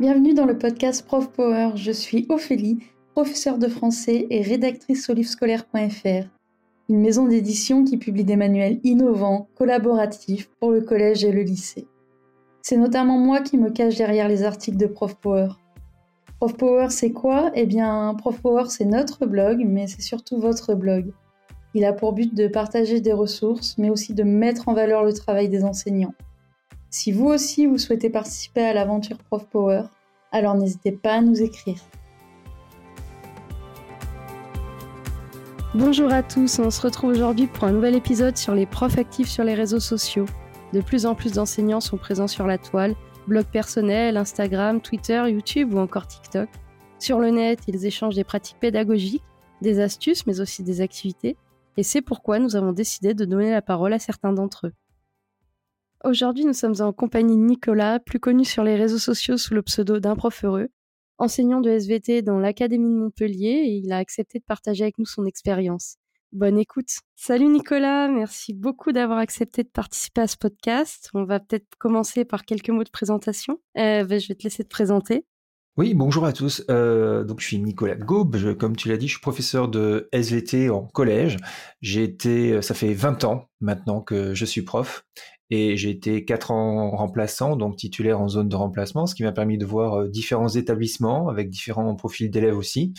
Bienvenue dans le podcast Prof Power. Je suis Ophélie, professeure de français et rédactrice au livrescolaire.fr, une maison d'édition qui publie des manuels innovants, collaboratifs pour le collège et le lycée. C'est notamment moi qui me cache derrière les articles de Prof Power. Prof Power, c'est quoi? Eh bien, Prof Power, c'est notre blog, mais c'est surtout votre blog. Il a pour but de partager des ressources, mais aussi de mettre en valeur le travail des enseignants. Si vous aussi vous souhaitez participer à l'aventure Prof Power, alors n'hésitez pas à nous écrire. Bonjour à tous, on se retrouve aujourd'hui pour un nouvel épisode sur les profs actifs sur les réseaux sociaux. De plus en plus d'enseignants sont présents sur la toile, blog personnel, Instagram, Twitter, YouTube ou encore TikTok. Sur le net, ils échangent des pratiques pédagogiques, des astuces mais aussi des activités, et c'est pourquoi nous avons décidé de donner la parole à certains d'entre eux. Aujourd'hui, nous sommes en compagnie de Nicolas, plus connu sur les réseaux sociaux sous le pseudo d'un prof heureux, enseignant de SVT dans l'Académie de Montpellier et il a accepté de partager avec nous son expérience. Bonne écoute. Salut Nicolas, merci beaucoup d'avoir accepté de participer à ce podcast. On va peut-être commencer par quelques mots de présentation. Euh, ben, je vais te laisser te présenter. Oui, bonjour à tous. Euh, donc je suis Nicolas Gaube, comme tu l'as dit, je suis professeur de SVT en collège. J'ai été, ça fait 20 ans maintenant que je suis prof et j'ai été quatre ans remplaçant, donc titulaire en zone de remplacement, ce qui m'a permis de voir euh, différents établissements avec différents profils d'élèves aussi.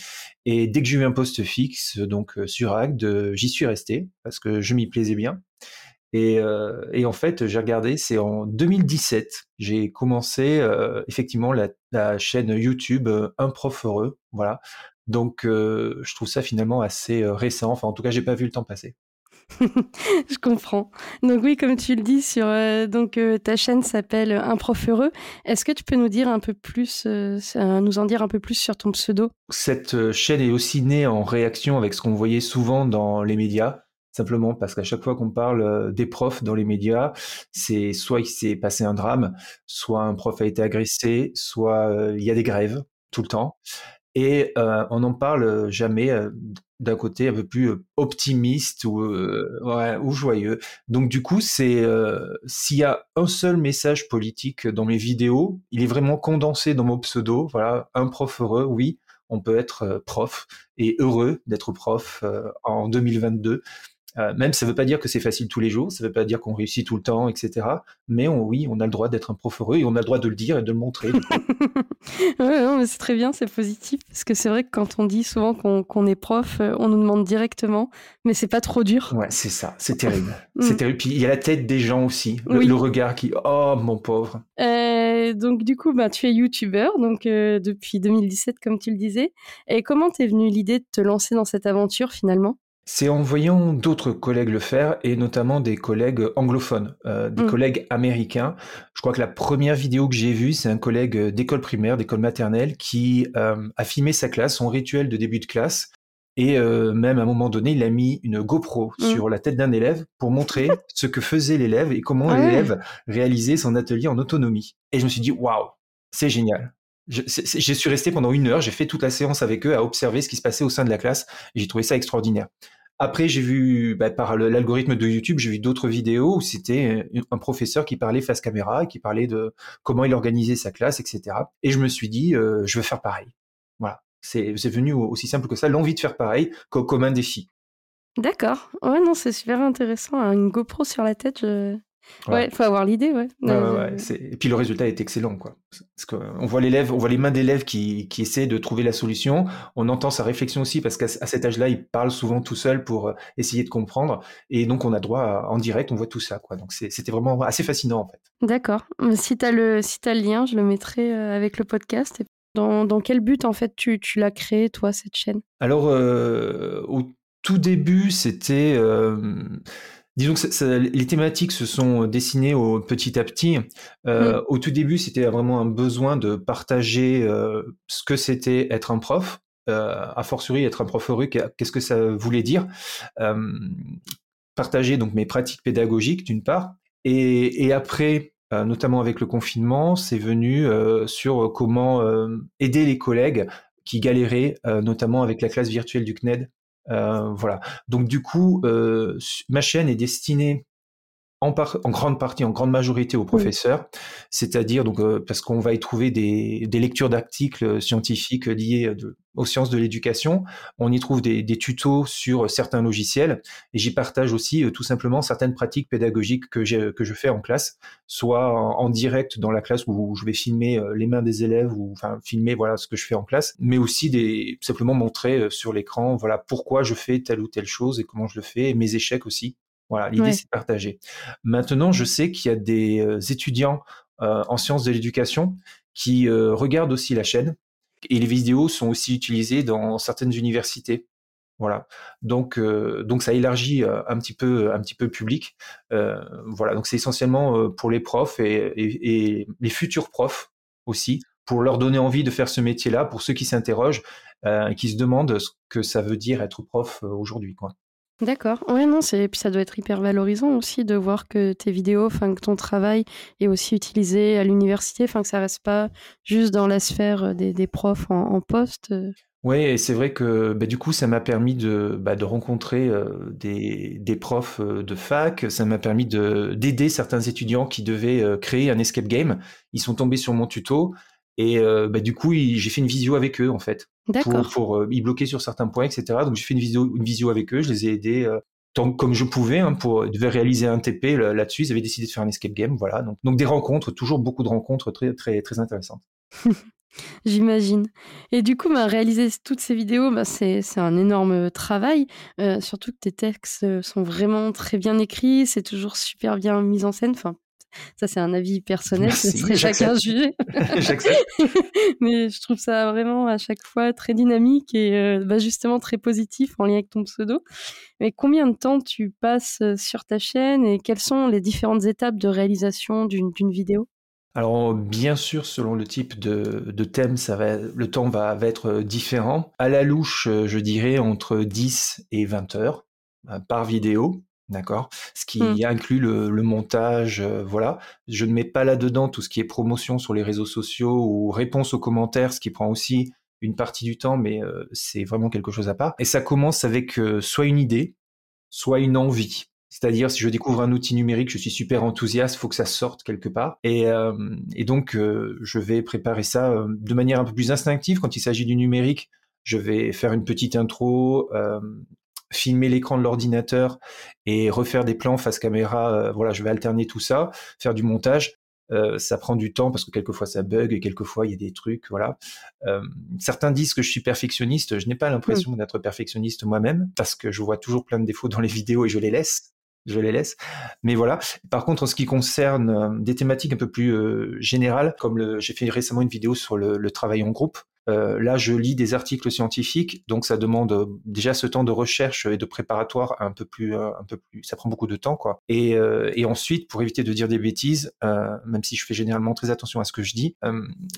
Et dès que j'ai eu un poste fixe, donc euh, sur Agde, j'y suis resté parce que je m'y plaisais bien. Et, euh, et en fait, j'ai regardé, c'est en 2017, j'ai commencé effectivement la, chaîne YouTube Un prof heureux, voilà. Donc, je trouve ça finalement assez récent. Enfin, en tout cas, j'ai pas vu le temps passer. je comprends. Donc oui, comme tu le dis, sur euh, donc euh, ta chaîne s'appelle Un prof heureux. Est-ce que tu peux nous dire un peu plus, euh, nous en dire un peu plus sur ton pseudo? Cette chaîne est aussi née en réaction avec ce qu'on voyait souvent dans les médias. Simplement parce qu'à chaque fois qu'on parle des profs dans les médias, c'est soit il s'est passé un drame, soit un prof a été agressé, soit il y a des grèves tout le temps. Et on n'en parle jamais d'un côté un peu plus optimiste ou, ouais, ou joyeux. Donc du coup, c'est s'il y a un seul message politique dans mes vidéos, il est vraiment condensé dans mon pseudo. Voilà, un prof heureux, oui, on peut être prof et heureux d'être prof en 2022. Euh, même ça ne veut pas dire que c'est facile tous les jours, ça ne veut pas dire qu'on réussit tout le temps, etc. Mais oui, on a le droit d'être un prof heureux et on a le droit de le dire et de le montrer. ouais, c'est très bien, c'est positif. Parce que c'est vrai que quand on dit souvent qu'on est prof, euh, on nous demande directement, mais c'est pas trop dur. Ouais, c'est ça, c'est terrible. Mm. c'est terrible. Puis il y a la tête des gens aussi, le, regard qui, oh mon pauvre. Euh, donc du coup, bah, tu es youtubeur donc depuis 2017, comme tu le disais. Et comment t'es venue l'idée de te lancer dans cette aventure finalement? C'est en voyant d'autres collègues le faire, et notamment des collègues anglophones, euh, des mm. collègues américains. Je crois que la première vidéo que j'ai vue, c'est un collègue d'école primaire, d'école maternelle, qui euh, a filmé sa classe, son rituel de début de classe, et euh, même à un moment donné, il a mis une GoPro mm. sur la tête d'un élève pour montrer ce que faisait l'élève et comment ah l'élève réalisait son atelier en autonomie. Et je me suis dit, waouh, c'est génial. Je, suis resté pendant une heure, j'ai fait toute la séance avec eux à observer ce qui se passait au sein de la classe, j'ai trouvé ça extraordinaire. Après, j'ai vu, bah, par l'algorithme de YouTube, j'ai vu d'autres vidéos où c'était un professeur qui parlait face caméra, qui parlait de comment il organisait sa classe, etc. Et je me suis dit, euh, je veux faire pareil. Voilà. C'est venu aussi simple que ça, l'envie de faire pareil comme un défi. D'accord. Ouais, non, c'est super intéressant. Une GoPro sur la tête, je, Ouais, il faut avoir l'idée, ouais. Et puis le résultat est excellent, quoi. Parce qu'on voit l'élève, on voit les mains d'élèves qui, qui essaient de trouver la solution. On entend sa réflexion aussi parce qu'à cet âge-là, il parle souvent tout seul pour euh, essayer de comprendre. Et donc on a droit en direct, on voit tout ça, quoi. Donc c'était vraiment assez fascinant, en fait. D'accord. Si tu as le, si as le lien, je le mettrai euh, avec le podcast. Dans, dans quel but, en fait, tu, tu l'as créé, toi, cette chaîne? Alors, euh, au tout début, c'était Disons que les thématiques se sont dessinées au, petit à petit. Euh, mmh. Au tout début, c'était vraiment un besoin de partager euh, ce que c'était être un prof, euh, a fortiori être un prof heureux, qu'est-ce que ça voulait dire. partager donc mes pratiques pédagogiques d'une part, et, et après, notamment avec le confinement, c'est venu sur comment aider les collègues qui galéraient, notamment avec la classe virtuelle du CNED, euh, voilà. Donc du coup, euh, ma chaîne est destinée en, en, grande partie, en grande majorité aux professeurs, c'est-à-dire donc euh, parce qu'on va y trouver des, des lectures d'articles scientifiques liés de, aux sciences de l'éducation, on y trouve des, des, tutos sur certains logiciels, et j'y partage aussi euh, tout simplement certaines pratiques pédagogiques que, que je fais en classe, soit en, direct dans la classe où je vais filmer euh, les mains des élèves ou enfin filmer voilà ce que je fais en classe, mais aussi des simplement montrer sur l'écran voilà pourquoi je fais telle ou telle chose et comment je le fais, et mes échecs aussi voilà, l'idée c'est de partager. Maintenant, je sais qu'il y a des euh, étudiants euh, en sciences de l'éducation qui euh, regardent aussi la chaîne et les vidéos sont aussi utilisées dans certaines universités. Voilà, donc donc ça élargit un petit peu un petit peu le public. voilà, donc c'est essentiellement pour les profs et, et, les futurs profs aussi pour leur donner envie de faire ce métier-là, pour ceux qui s'interrogent, et qui se demandent ce que ça veut dire être prof aujourd'hui, quoi. D'accord. Ouais, non, c'est puis ça doit être hyper valorisant aussi de voir que tes vidéos, que ton travail est aussi utilisé à l'université, enfin que ça reste pas juste dans la sphère des, des profs en, poste. Oui, et c'est vrai que bah, du coup, ça m'a permis de, bah, rencontrer euh, des, profs euh, de fac, ça m'a permis de d'aider certains étudiants qui devaient euh, créer un escape game. Ils sont tombés sur mon tuto et bah, du coup, j'ai fait une visio avec eux en fait pour, pour euh, y bloquer sur certains points, etc. Donc j'ai fait une visio, une visio avec eux, je les ai aidés euh, tant comme je pouvais hein, pour ils devaient réaliser un TP là-dessus. Ils avaient décidé de faire un escape game, voilà. Donc, donc des rencontres, toujours beaucoup de rencontres très très très intéressantes. J'imagine. Et du coup, bah, réaliser toutes ces vidéos, bah, c'est un énorme travail. Euh, surtout que tes textes sont vraiment très bien écrits, c'est toujours super bien mis en scène. Enfin, ça, c'est un avis personnel, ce serait chacun juger. Mais je trouve ça vraiment à chaque fois très dynamique et euh, bah, justement très positif en lien avec ton pseudo. Mais combien de temps tu passes euh, sur ta chaîne et quelles sont les différentes étapes de réalisation d'une vidéo? Alors bien sûr, selon le type de, de thème, ça va, le temps va, va, être euh, différent. À la louche, je dirais entre 10 et 20 heures par vidéo. D'accord? Ce qui mmh. inclut le, montage, euh, voilà. Je ne mets pas là-dedans tout ce qui est promotion sur les réseaux sociaux ou réponse aux commentaires, ce qui prend aussi une partie du temps, mais euh, c'est vraiment quelque chose à part. Et ça commence avec euh, soit une idée, soit une envie. C'est-à-dire, si je découvre un outil numérique, je suis super enthousiaste, il faut que ça sorte quelque part. Et, et donc, je vais préparer ça de manière un peu plus instinctive. Quand il s'agit du numérique, je vais faire une petite intro, filmer l'écran de l'ordinateur et refaire des plans face caméra. Euh, voilà, je vais alterner tout ça, faire du montage. Euh, ça prend du temps parce que quelquefois ça bug et quelquefois il y a des trucs, voilà. Euh, certains disent que je suis perfectionniste. Je n'ai pas l'impression mmh. d'être perfectionniste moi-même parce que je vois toujours plein de défauts dans les vidéos et je les laisse. Je les laisse. Mais voilà. Par contre, en ce qui concerne des thématiques un peu plus générales, comme j'ai fait récemment une vidéo sur le travail en groupe, euh, là, je lis des articles scientifiques, donc ça demande euh, déjà ce temps de recherche et de préparatoire un peu plus, euh, un peu plus. Ça prend beaucoup de temps, quoi. Et, et ensuite, pour éviter de dire des bêtises, même si je fais généralement très attention à ce que je dis,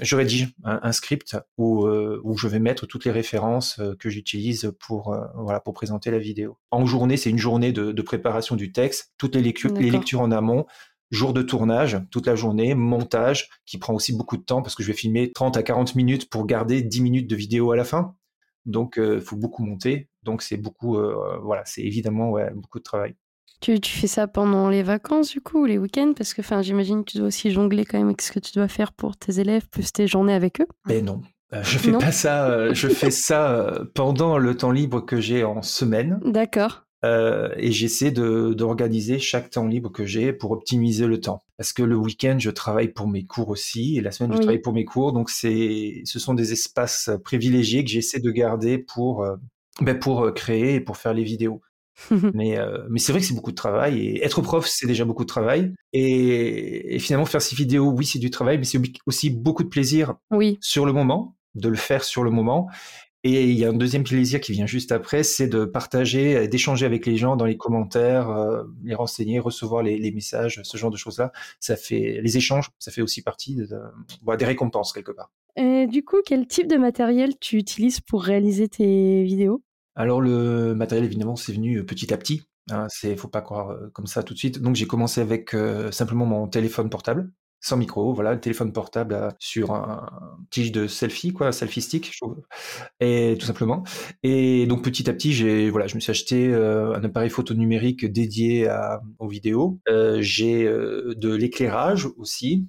je rédige un, script où, où je vais mettre toutes les références que j'utilise pour, voilà, pour présenter la vidéo. En journée, c'est une journée de, de, préparation du texte, toutes les lectures en amont, jour de tournage toute la journée, montage qui prend aussi beaucoup de temps parce que je vais filmer 30 à 40 minutes pour garder 10 minutes de vidéo à la fin. Donc il euh, faut beaucoup monter. Donc c'est beaucoup, euh, voilà, c'est évidemment ouais, beaucoup de travail. Tu, tu, fais ça pendant les vacances du coup ou les week-ends? Parce que j'imagine que tu dois aussi jongler quand même avec ce que tu dois faire pour tes élèves plus tes journées avec eux. Ben non, euh, je fais pas ça. je fais ça pendant le temps libre que j'ai en semaine. D'accord. Euh, et j'essaie de d'organiser chaque temps libre que j'ai pour optimiser le temps. Parce que le week-end, je travaille pour mes cours aussi, et la semaine, je travaille pour mes cours. Donc, c'est, ce sont des espaces privilégiés que j'essaie de garder pour, euh, ben pour euh, créer et pour faire les vidéos. mais mais c'est vrai que c'est beaucoup de travail et être prof c'est déjà beaucoup de travail et, et finalement faire ces vidéos oui c'est du travail mais c'est aussi beaucoup de plaisir oui. sur le moment de le faire sur le moment et il y a un deuxième plaisir qui vient juste après, c'est de partager, d'échanger avec les gens dans les commentaires, euh, les renseigner, recevoir les, les, messages, ce genre de choses-là. Ça fait les échanges, ça fait aussi partie de, de, des récompenses quelque part. Et du coup, quel type de matériel tu utilises pour réaliser tes vidéos? Alors le matériel, évidemment, c'est venu euh, petit à petit. Hein, c'est, faut pas croire euh, comme ça tout de suite. Donc j'ai commencé avec euh, simplement mon téléphone portable. Sans micro, voilà, le téléphone portable euh, sur un tige de selfie, quoi, selfie stick, je trouve, et tout simplement. Et donc petit à petit, j'ai, voilà, je me suis acheté euh, un appareil photo numérique dédié à, aux vidéos. Euh, j'ai de l'éclairage aussi.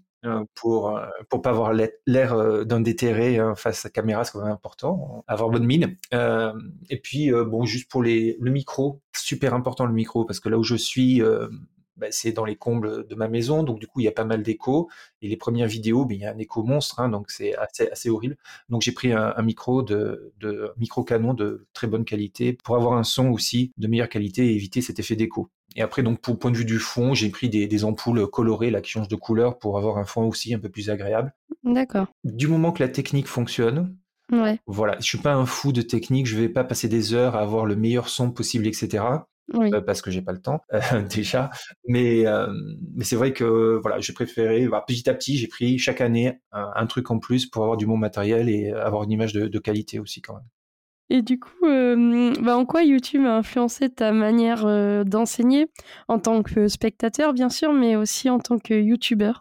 pour pour pas avoir l'air d'un déterré hein, face à la caméra, c'est quand même important, avoir bonne mine. et puis bon, juste pour les le micro, super important le micro parce que là où je suis, bah, c'est dans les combles de ma maison, donc du coup il y a pas mal d'écho. Et les premières vidéos, ben, il y a un écho monstre, hein, donc c'est assez, assez, horrible. Donc j'ai pris un, micro de, de, micro canon de très bonne qualité pour avoir un son aussi de meilleure qualité et éviter cet effet d'écho. Et après donc pour le point de vue du fond, j'ai pris des, des, ampoules colorées là qui changent de couleur pour avoir un fond aussi un peu plus agréable. D'accord. Du moment que la technique fonctionne, Ouais. Voilà, je suis pas un fou de technique, je vais pas passer des heures à avoir le meilleur son possible, etc. Euh, parce que j'ai pas le temps euh, déjà. Mais euh, mais c'est vrai que voilà, j'ai préféré bah, petit à petit, j'ai pris chaque année un, truc en plus pour avoir du bon matériel et avoir une image de, qualité aussi quand même. Et du coup, bah, en quoi YouTube a influencé ta manière d'enseigner? En tant que spectateur, bien sûr, mais aussi en tant que YouTuber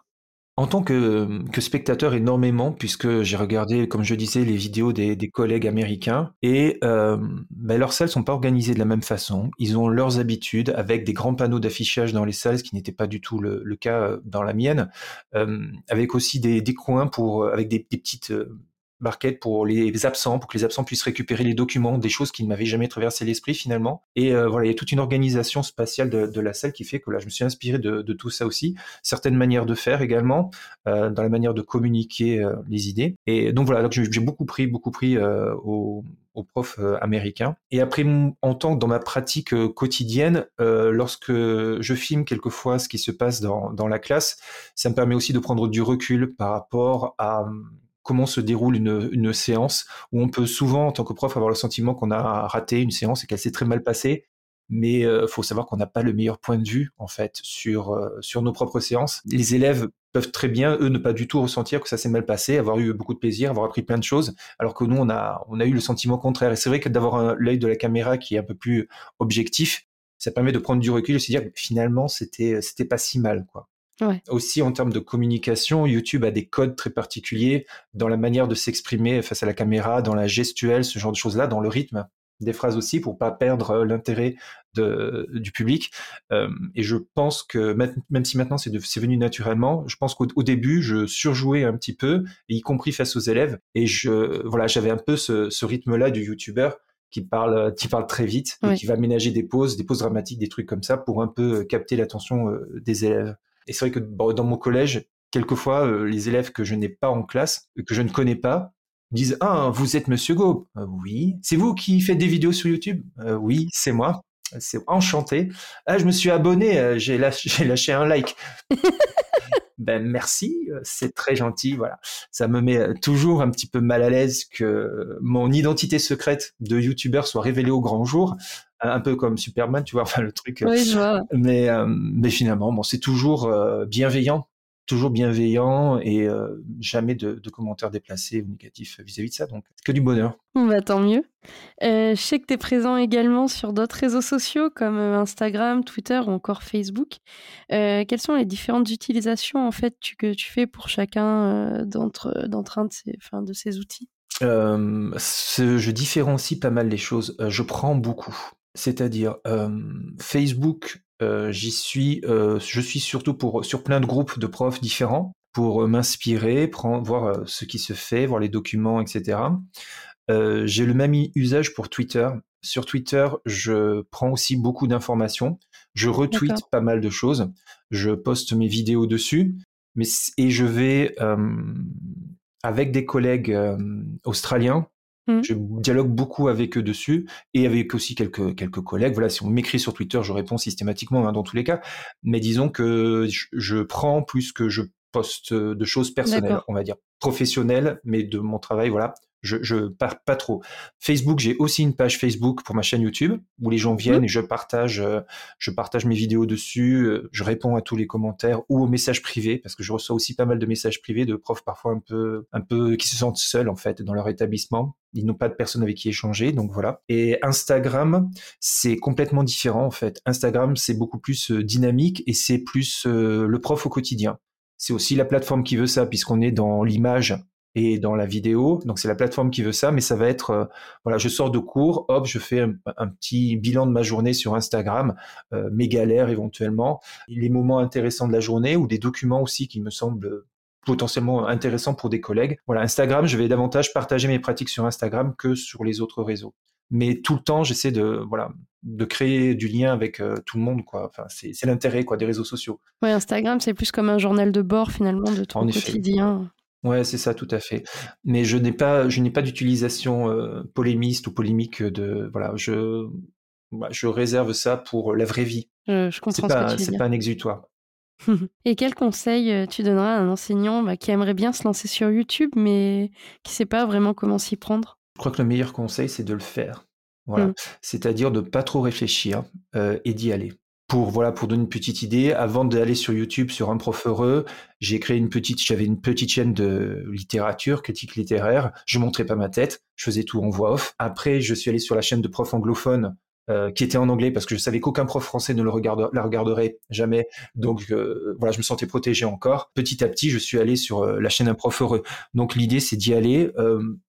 en tant que, que spectateur énormément, puisque j'ai regardé, comme je disais, les vidéos des, des collègues américains, et euh, leurs salles sont pas organisées de la même façon. Ils ont leurs habitudes, avec des grands panneaux d'affichage dans les salles, ce qui n'était pas du tout le, le, cas euh, dans la mienne, euh, avec aussi des, des coins pour, avec des, des petites euh, barquette pour les absents, pour que les absents puissent récupérer les documents, des choses qui ne m'avaient jamais traversé l'esprit finalement. Et euh, voilà, il y a toute une organisation spatiale de, la salle qui fait que là, je me suis inspiré de, tout ça aussi. Certaines manières de faire également, euh, dans la manière de communiquer euh, les idées. Et donc voilà, donc j'ai beaucoup pris, beaucoup pris aux, profs américains. Et après, en tant que dans ma pratique quotidienne, lorsque je filme quelquefois ce qui se passe dans, dans la classe, ça me permet aussi de prendre du recul par rapport à comment se déroule une, séance, où on peut souvent, en tant que prof, avoir le sentiment qu'on a raté une séance et qu'elle s'est très mal passée. Mais il euh, faut savoir qu'on n'a pas le meilleur point de vue, en fait, sur, euh, sur nos propres séances. Les élèves peuvent très bien, eux, ne pas du tout ressentir que ça s'est mal passé, avoir eu beaucoup de plaisir, avoir appris plein de choses, alors que nous, on a, on a eu le sentiment contraire. Et c'est vrai que d'avoir l'œil de la caméra qui est un peu plus objectif, ça permet de prendre du recul et se dire, finalement, c'était, c'était pas si mal, quoi. Aussi en termes de communication, YouTube a des codes très particuliers dans la manière de s'exprimer face à la caméra, dans la gestuelle, ce genre de choses-là, dans le rythme des phrases aussi pour pas perdre euh, l'intérêt du public. Euh, et je pense que même si maintenant c'est venu naturellement, je pense qu'au début je surjouais un petit peu, y compris face aux élèves. Et je voilà, j'avais un peu ce, rythme-là du YouTuber qui parle, qui parle très vite et qui va ménager des pauses, des pauses dramatiques, des trucs comme ça pour un peu capter l'attention euh, des élèves. Et c'est vrai que dans mon collège, quelquefois, euh, les élèves que je n'ai pas en classe, que je ne connais pas, disent Ah, vous êtes Monsieur Go euh, Oui. C'est vous qui faites des vidéos sur YouTube? Euh, Oui, c'est moi. C'est enchanté. Ah, je me suis abonné, j'ai lâché, lâché un like. ben merci, c'est très gentil. Voilà, ça me met toujours un petit peu mal à l'aise que mon identité secrète de YouTuber soit révélée au grand jour un peu comme Superman, tu vois, enfin le truc. Euh, oui, je vois. Mais, euh, mais finalement, bon, c'est toujours euh, bienveillant, toujours bienveillant et jamais de, commentaires déplacés ou négatifs vis-à-vis de ça. Donc, que du bonheur. Bah, tant mieux. je sais que tu es présent également sur d'autres réseaux sociaux comme Instagram, Twitter ou encore Facebook. quelles sont les différentes utilisations en fait que tu fais pour chacun d'entre, d'entre un de ces, enfin, de ces outils? Je différencie pas mal les choses. je prends beaucoup. C'est-à-dire, Facebook, j'y suis, je suis surtout pour sur plein de groupes de profs différents pour, m'inspirer, voir, ce qui se fait, voir les documents etc. j'ai le même usage pour Twitter. Sur Twitter, je prends aussi beaucoup d'informations. Je retweet pas mal de choses. Je poste mes vidéos dessus, mais et je vais, avec des collègues, australiens Mmh. Je dialogue beaucoup avec eux dessus et avec aussi quelques quelques collègues. Voilà, si on m'écrit sur Twitter, je réponds systématiquement hein, dans tous les cas. Mais disons que je, je prends plus que je poste de choses personnelles, on va dire professionnelles, mais de mon travail, voilà, je, je pars pas trop. Facebook, j'ai aussi une page Facebook pour ma chaîne YouTube où les gens viennent mmh. et je partage, euh, je partage mes vidéos dessus, euh, je réponds à tous les commentaires ou aux messages privés parce que je reçois aussi pas mal de messages privés de profs parfois un peu, un peu qui se sentent seuls en fait dans leur établissement. Ils n'ont pas de personne avec qui échanger, donc voilà. Et Instagram, c'est complètement différent en fait. Instagram, c'est beaucoup plus euh, dynamique et c'est plus le prof au quotidien. C'est aussi la plateforme qui veut ça, puisqu'on est dans l'image et dans la vidéo. Donc c'est la plateforme qui veut ça, mais ça va être, euh, voilà, je sors de cours, hop, je fais un, petit bilan de ma journée sur Instagram, euh, mes galères éventuellement, les moments intéressants de la journée ou des documents aussi qui me semblent potentiellement intéressants pour des collègues. Voilà, Instagram, je vais davantage partager mes pratiques sur Instagram que sur les autres réseaux. Mais tout le temps, j'essaie de voilà de créer du lien avec euh, tout le monde quoi. Enfin, c'est l'intérêt quoi des réseaux sociaux. Ouais, Instagram, c'est plus comme un journal de bord finalement de ton quotidien. Ouais, c'est ça, tout à fait. Mais je n'ai pas, je n'ai pas d'utilisation euh, polémiste ou polémique de, voilà, je, bah, je réserve ça pour la vraie vie. Je, comprends ce que tu C'est pas un exutoire. Et quel conseil euh, tu donneras à un enseignant bah, qui aimerait bien se lancer sur YouTube, mais qui ne sait pas vraiment comment s'y prendre? Je crois que le meilleur conseil, c'est de le faire. Voilà. Mmh. C'est-à-dire de pas trop réfléchir euh, et d'y aller pour voilà pour donner une petite idée, avant d'aller sur YouTube sur un prof heureux, j'ai créé une petite, j'avais une petite chaîne de littérature, critique littéraire. Je montrais pas ma tête, je faisais tout en voix off. Après, je suis allé sur la chaîne de prof anglophone euh, qui était en anglais parce que je savais qu'aucun prof français ne le regarde, la regarderait jamais. Donc euh, voilà, je me sentais protégé encore. Petit à petit, je suis allé sur euh, la chaîne Un prof heureux. Donc l'idée, c'est d'y aller.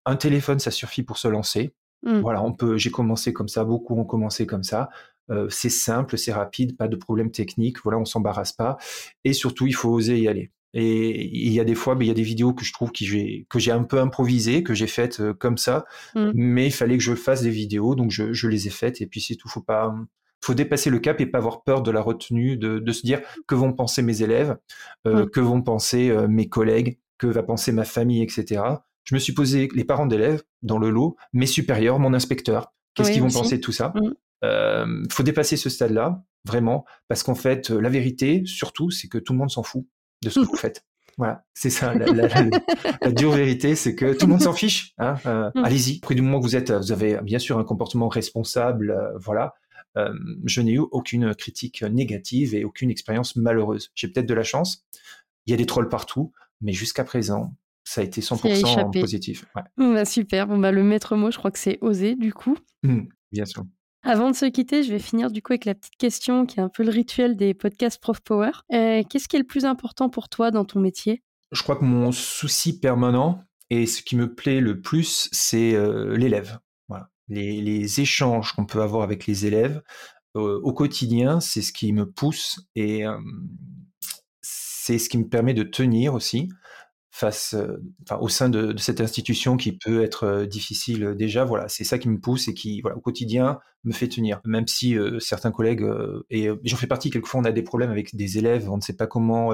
un téléphone, ça suffit pour se lancer. Mmh. Voilà, on peut. J'ai commencé comme ça. Beaucoup ont commencé comme ça. Euh, c'est simple, c'est rapide, pas de problème technique, voilà, on s'embarrasse pas. Et surtout, il faut oser y aller. Et il y a des fois, mais il y a des vidéos que je trouve que j'ai que j'ai un peu improvisées, que j'ai faites euh, comme ça, mmh. mais il fallait que je fasse des vidéos, donc je, les ai faites. Et puis c'est tout. Faut pas, faut dépasser le cap et pas avoir peur de la retenue, de, se dire que vont penser mes élèves, euh, que vont penser mes collègues, que va penser ma famille, etc. Je me suis posé les parents d'élèves dans le lot, mes supérieurs, mon inspecteur. Qu'est-ce qu'ils vont penser de tout ça? Mmh. Il faut dépasser ce stade-là, vraiment, parce qu'en fait, la vérité, surtout, c'est que tout le monde s'en fout de ce que vous faites. Voilà, c'est ça. La, dure vérité, c'est que tout le monde s'en fiche. Hein, euh, mm. Allez-y. Après du moment que vous êtes, vous avez bien sûr un comportement responsable. Euh, voilà. je n'ai eu aucune critique négative et aucune expérience malheureuse. J'ai peut-être de la chance. Il y a des trolls partout, mais jusqu'à présent, ça a été 100% positif. Bah, super. Bon, bah, le maître mot, je crois que c'est osé, du coup. Mmh, bien sûr. Avant de se quitter, je vais finir du coup avec la petite question qui est un peu le rituel des podcasts Prof Power. Euh, qu'est-ce qui est le plus important pour toi dans ton métier? Je crois que mon souci permanent et ce qui me plaît le plus, c'est euh, l'élève. Voilà. Les, échanges qu'on peut avoir avec les élèves euh, au quotidien, c'est ce qui me pousse et c'est ce qui me permet de tenir aussi face, euh, au sein de, cette institution qui peut être euh, difficile déjà. Voilà, c'est ça qui me pousse et qui, voilà, au quotidien, me fait tenir. Même si euh, certains collègues, et j'en fais partie, quelquefois on a des problèmes avec des élèves, on ne sait pas comment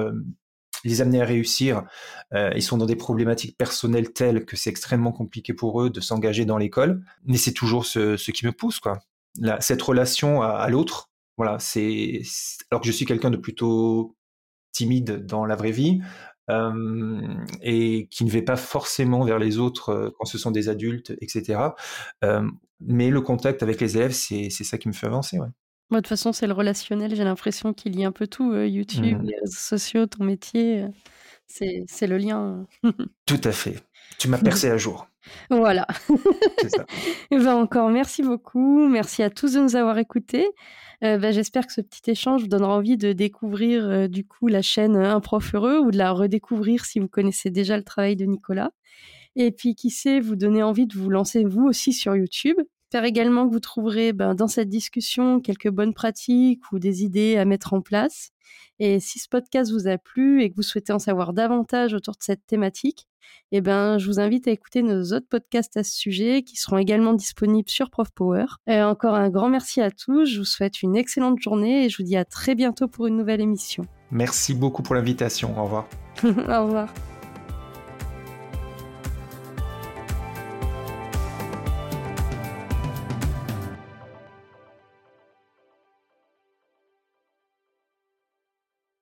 les amener à réussir. ils sont dans des problématiques personnelles telles que c'est extrêmement compliqué pour eux de s'engager dans l'école. Mais c'est toujours ce, qui me pousse, quoi. cette relation à, l'autre, voilà, c'est alors que je suis quelqu'un de plutôt timide dans la vraie vie, et qui ne va pas forcément vers les autres quand ce sont des adultes, etc. mais le contact avec les élèves, c'est ça qui me fait avancer. Ouais. Moi, de toute façon, c'est le relationnel. J'ai l'impression qu'il y a un peu tout. YouTube, mmh. les réseaux sociaux, ton métier, c'est le lien. tout à fait. Tu m'as percé à jour. Voilà. c'est ça. Et ben encore, merci beaucoup. Merci à tous de nous avoir écoutés. Euh, bah, j'espère que ce petit échange vous donnera envie de découvrir euh, du coup la chaîne Un prof heureux ou de la redécouvrir si vous connaissez déjà le travail de Nicolas. Et puis qui sait, vous donner envie de vous lancer vous aussi sur YouTube. Faire également que vous trouverez ben, dans cette discussion quelques bonnes pratiques ou des idées à mettre en place. Et si ce podcast vous a plu et que vous souhaitez en savoir davantage autour de cette thématique, eh ben, je vous invite à écouter nos autres podcasts à ce sujet qui seront également disponibles sur Prof Power. Et encore un grand merci à tous. Je vous souhaite une excellente journée et je vous dis à très bientôt pour une nouvelle émission. Merci beaucoup pour l'invitation. Au revoir. Au revoir.